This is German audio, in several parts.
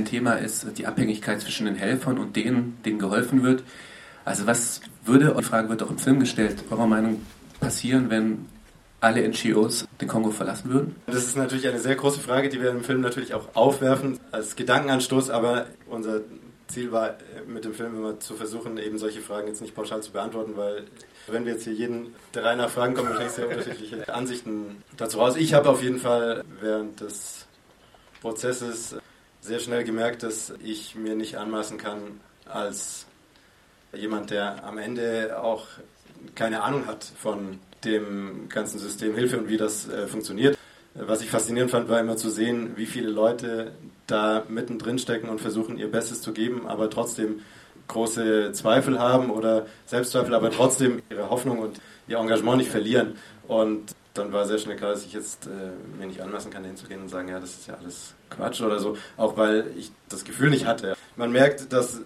ein Thema ist die Abhängigkeit zwischen den Helfern und denen, denen geholfen wird. Also was würde, die Frage wird auch im Film gestellt, eurer Meinung passieren, wenn alle NGOs den Kongo verlassen würden? Das ist natürlich eine sehr große Frage, die wir im Film natürlich auch aufwerfen als Gedankenanstoß, aber unser Ziel war mit dem Film immer zu versuchen, eben solche Fragen jetzt nicht pauschal zu beantworten, weil wenn wir jetzt hier jeden der Reihe nach fragen, kommen wahrscheinlich sehr unterschiedliche Ansichten dazu raus. Ich habe auf jeden Fall während des Prozesses sehr schnell gemerkt, dass ich mir nicht anmaßen kann, als jemand, der am Ende auch keine Ahnung hat von dem ganzen System Hilfe und wie das äh, funktioniert. Was ich faszinierend fand, war immer zu sehen, wie viele Leute da mittendrin stecken und versuchen, ihr Bestes zu geben, aber trotzdem große Zweifel haben oder Selbstzweifel, aber trotzdem ihre Hoffnung und ihr Engagement nicht verlieren. Und dann war sehr schnell klar, dass ich jetzt äh, mir nicht anmaßen kann, hinzugehen und sagen, ja, das ist ja alles Quatsch oder so, auch weil ich das Gefühl nicht hatte. Man merkt, dass,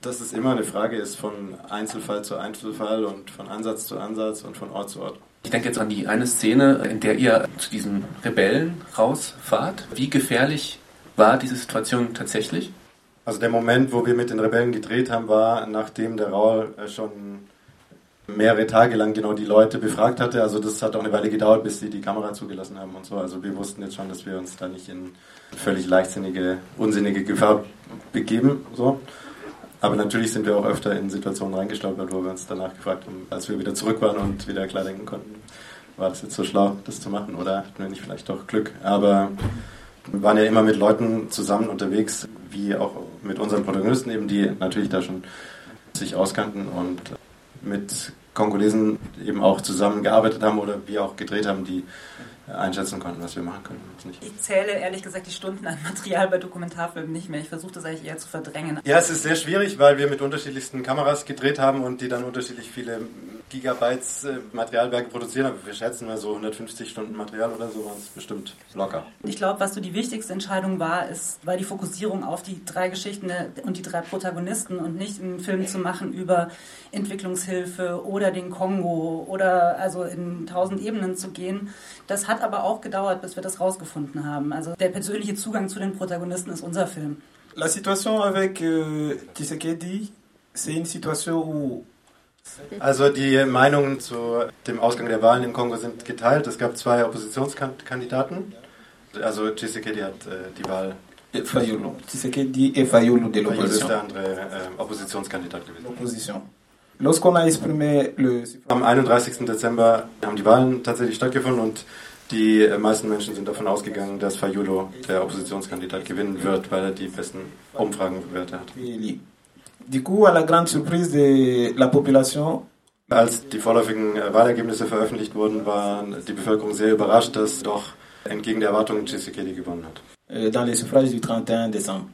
dass es immer eine Frage ist von Einzelfall zu Einzelfall und von Ansatz zu Ansatz und von Ort zu Ort. Ich denke jetzt an die eine Szene, in der ihr zu diesen Rebellen rausfahrt. Wie gefährlich war diese Situation tatsächlich? Also der Moment, wo wir mit den Rebellen gedreht haben, war, nachdem der Raul äh, schon mehrere Tage lang genau die Leute befragt hatte. Also das hat auch eine Weile gedauert, bis sie die Kamera zugelassen haben und so. Also wir wussten jetzt schon, dass wir uns da nicht in völlig leichtsinnige, unsinnige Gefahr begeben. So. Aber natürlich sind wir auch öfter in Situationen reingestolpert, wo wir uns danach gefragt haben, als wir wieder zurück waren und wieder klar denken konnten, war das jetzt so schlau, das zu machen oder hatten wir nicht vielleicht doch Glück. Aber wir waren ja immer mit Leuten zusammen unterwegs, wie auch mit unseren Protagonisten eben, die natürlich da schon sich auskannten und mit Kongolesen eben auch zusammengearbeitet haben oder wir auch gedreht haben, die einschätzen konnten, was wir machen können. Ich zähle ehrlich gesagt die Stunden an Material bei Dokumentarfilmen nicht mehr. Ich versuche das eigentlich eher zu verdrängen. Ja, es ist sehr schwierig, weil wir mit unterschiedlichsten Kameras gedreht haben und die dann unterschiedlich viele Gigabytes äh, Materialberge produzieren. Aber wir schätzen mal so 150 Stunden Material oder so waren es bestimmt locker. Ich glaube, was so die wichtigste Entscheidung war, ist, war die Fokussierung auf die drei Geschichten und die drei Protagonisten und nicht einen Film zu machen über Entwicklungshilfe oder den Kongo oder also in tausend Ebenen zu gehen. Das hat aber auch gedauert, bis wir das rausgefunden haben. Also der persönliche Zugang zu den Protagonisten ist unser Film. La situation avec euh, Tshisekedi, c'est une situation où also die Meinungen zu dem Ausgang der Wahlen im Kongo sind geteilt. Es gab zwei Oppositionskandidaten. Also Tshisekedi hat äh, die Wahl. Fayulu. Tshisekedi et Fayulu de l'opposition. ist der andere äh, Oppositionskandidat gewesen. Opposition. Lorsqu'on a exprimé le... Am 31. Dezember haben die Wahlen tatsächlich stattgefunden und die meisten Menschen sind davon ausgegangen, dass Fayulu der Oppositionskandidat gewinnen wird, weil er die besten Umfragenwerte hat. Du coup, à la grande surprise de la population, als die vorläufigen äh, Wahlergebnisse veröffentlicht wurden, war die Bevölkerung sehr überrascht, dass doch entgegen der Erwartungen Tshisekedi gewonnen hat. Euh, dans les suffrages du 31 décembre.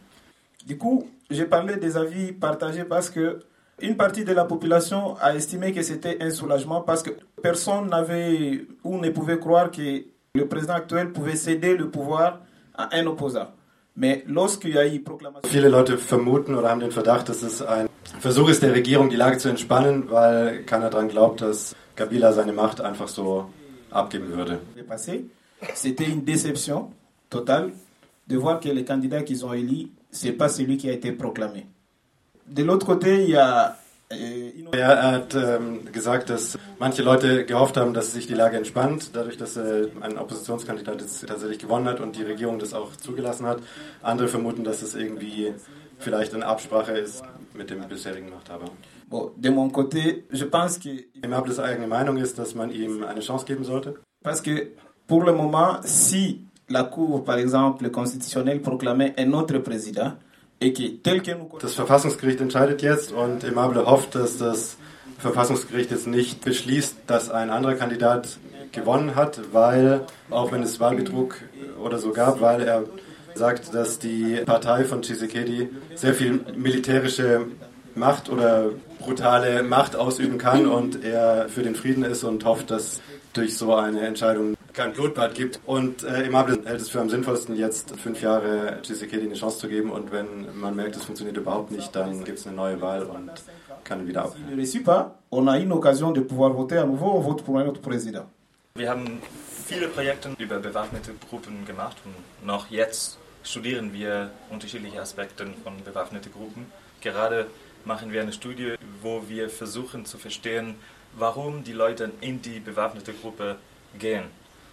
Du coup, j'ai parlé des avis partagés parce que une partie de la population a estimé que c'était un soulagement parce que personne n'avait ou ne pouvait croire que le président actuel pouvait céder le pouvoir à un opposant. Viele Leute vermuten oder haben den Verdacht, dass es ein Versuch ist der Regierung, die Lage zu entspannen, weil keiner daran glaubt, dass Kabila seine Macht einfach so abgeben würde. C'était une déception totale de voir que le candidat qu'ils ont élu, c'est pas celui qui a été proclamé. De l'autre côté, il y a er hat ähm, gesagt, dass manche Leute gehofft haben, dass sich die Lage entspannt, dadurch, dass äh, ein Oppositionskandidat jetzt tatsächlich gewonnen hat und die Regierung das auch zugelassen hat. Andere vermuten, dass es irgendwie vielleicht eine Absprache ist mit dem bisherigen Machthaber. Bon, de mon côté, je pense que Aimables eigene Meinung ist, dass man ihm eine Chance geben sollte. Parce que pour le moment, si la Cour, par exemple, constitutionnelle proclamait un autre président, das Verfassungsgericht entscheidet jetzt und Aimable hofft, dass das Verfassungsgericht jetzt nicht beschließt, dass ein anderer Kandidat gewonnen hat, weil, auch wenn es Wahlbetrug oder so gab, weil er sagt, dass die Partei von Tshisekedi sehr viel militärische Macht oder brutale Macht ausüben kann und er für den Frieden ist und hofft, dass durch so eine Entscheidung kein Blutbad gibt. Und äh, Imable hält es für am sinnvollsten, jetzt fünf Jahre Tshisekedi eine Chance zu geben. Und wenn man merkt, es funktioniert überhaupt nicht, dann gibt es eine neue Wahl und kann wieder ab. Wir haben viele Projekte über bewaffnete Gruppen gemacht und noch jetzt studieren wir unterschiedliche Aspekte von bewaffneten Gruppen. Gerade machen wir eine Studie, wo wir versuchen zu verstehen, warum die Leute in die bewaffnete Gruppe gehen.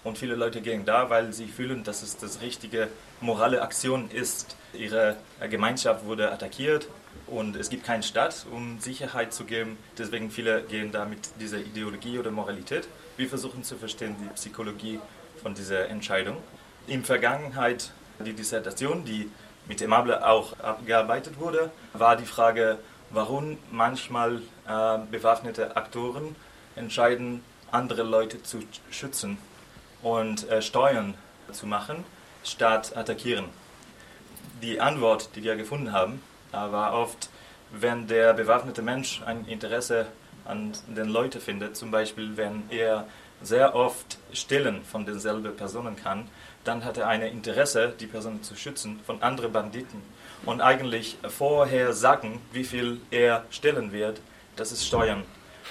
Und viele Leute gehen da, weil sie fühlen, dass es das richtige morale Aktion ist. Ihre Gemeinschaft wurde attackiert und es gibt keinen Staat, um Sicherheit zu geben. Deswegen viele gehen da mit dieser Ideologie oder Moralität. Wir versuchen zu verstehen die Psychologie von dieser Entscheidung. In Vergangenheit die Dissertation, die mit Emable auch abgearbeitet wurde, war die Frage, warum manchmal äh, bewaffnete Aktoren entscheiden, andere Leute zu schützen und äh, Steuern zu machen, statt attackieren. Die Antwort, die wir gefunden haben, äh, war oft, wenn der bewaffnete Mensch ein Interesse an den Leuten findet, zum Beispiel wenn er sehr oft stillen von denselben Personen kann, dann hat er ein Interesse, die Person zu schützen von anderen Banditen. Und eigentlich vorher sagen, wie viel er stellen wird, das ist Steuern.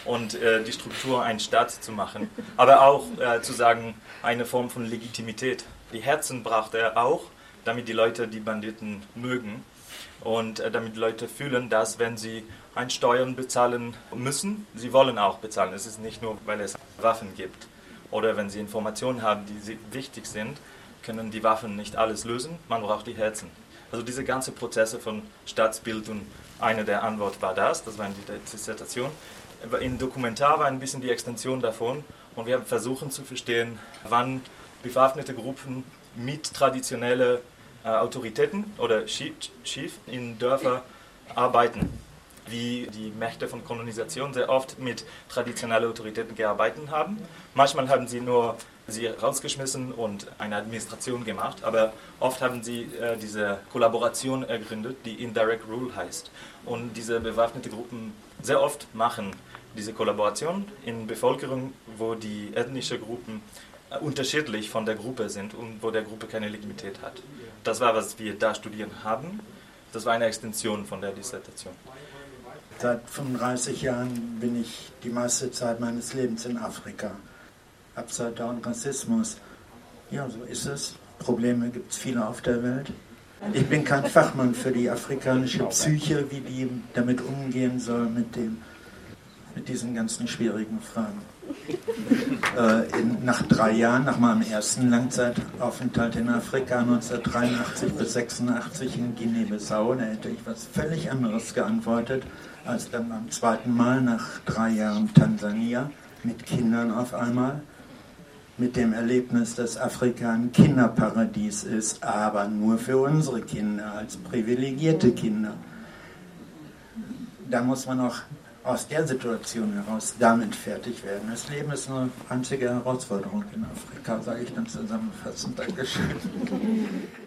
Und äh, die Struktur einen Staat zu machen. Aber auch äh, zu sagen, eine Form von Legitimität. Die Herzen braucht er auch, damit die Leute die Banditen mögen. Und äh, damit Leute fühlen, dass wenn sie ein Steuern bezahlen müssen, sie wollen auch bezahlen. Es ist nicht nur, weil es Waffen gibt. Oder wenn sie Informationen haben, die wichtig sind, können die Waffen nicht alles lösen, man braucht die Herzen. Also diese ganzen Prozesse von Staatsbild und eine der Antworten war das, das war in der Dissertation. In Dokumentar war ein bisschen die Extension davon und wir haben versucht zu verstehen, wann bewaffnete Gruppen mit traditionellen äh, Autoritäten oder Chief in Dörfern arbeiten wie die Mächte von Kolonisation sehr oft mit traditionellen Autoritäten gearbeitet haben. Manchmal haben sie nur sie rausgeschmissen und eine Administration gemacht, aber oft haben sie äh, diese Kollaboration ergründet, die Indirect Rule heißt. Und diese bewaffneten Gruppen sehr oft machen diese Kollaboration in Bevölkerung, wo die ethnischen Gruppen unterschiedlich von der Gruppe sind und wo der Gruppe keine Legitimität hat. Das war, was wir da studieren haben. Das war eine Extension von der Dissertation. Seit 35 Jahren bin ich die meiste Zeit meines Lebens in Afrika. Upside Down Rassismus. Ja, so ist es. Probleme gibt es viele auf der Welt. Ich bin kein Fachmann für die afrikanische Psyche, wie die damit umgehen soll, mit, dem, mit diesen ganzen schwierigen Fragen. Äh, in, nach drei Jahren, nach meinem ersten Langzeitaufenthalt in Afrika 1983 bis 86 in Guinea-Bissau, da hätte ich was völlig anderes geantwortet als dann beim zweiten Mal nach drei Jahren Tansania mit Kindern auf einmal. Mit dem Erlebnis, dass Afrika ein Kinderparadies ist, aber nur für unsere Kinder, als privilegierte Kinder. Da muss man auch aus der Situation heraus damit fertig werden. Das Leben ist eine einzige Herausforderung in Afrika, sage ich dann zusammenfassend. Dankeschön.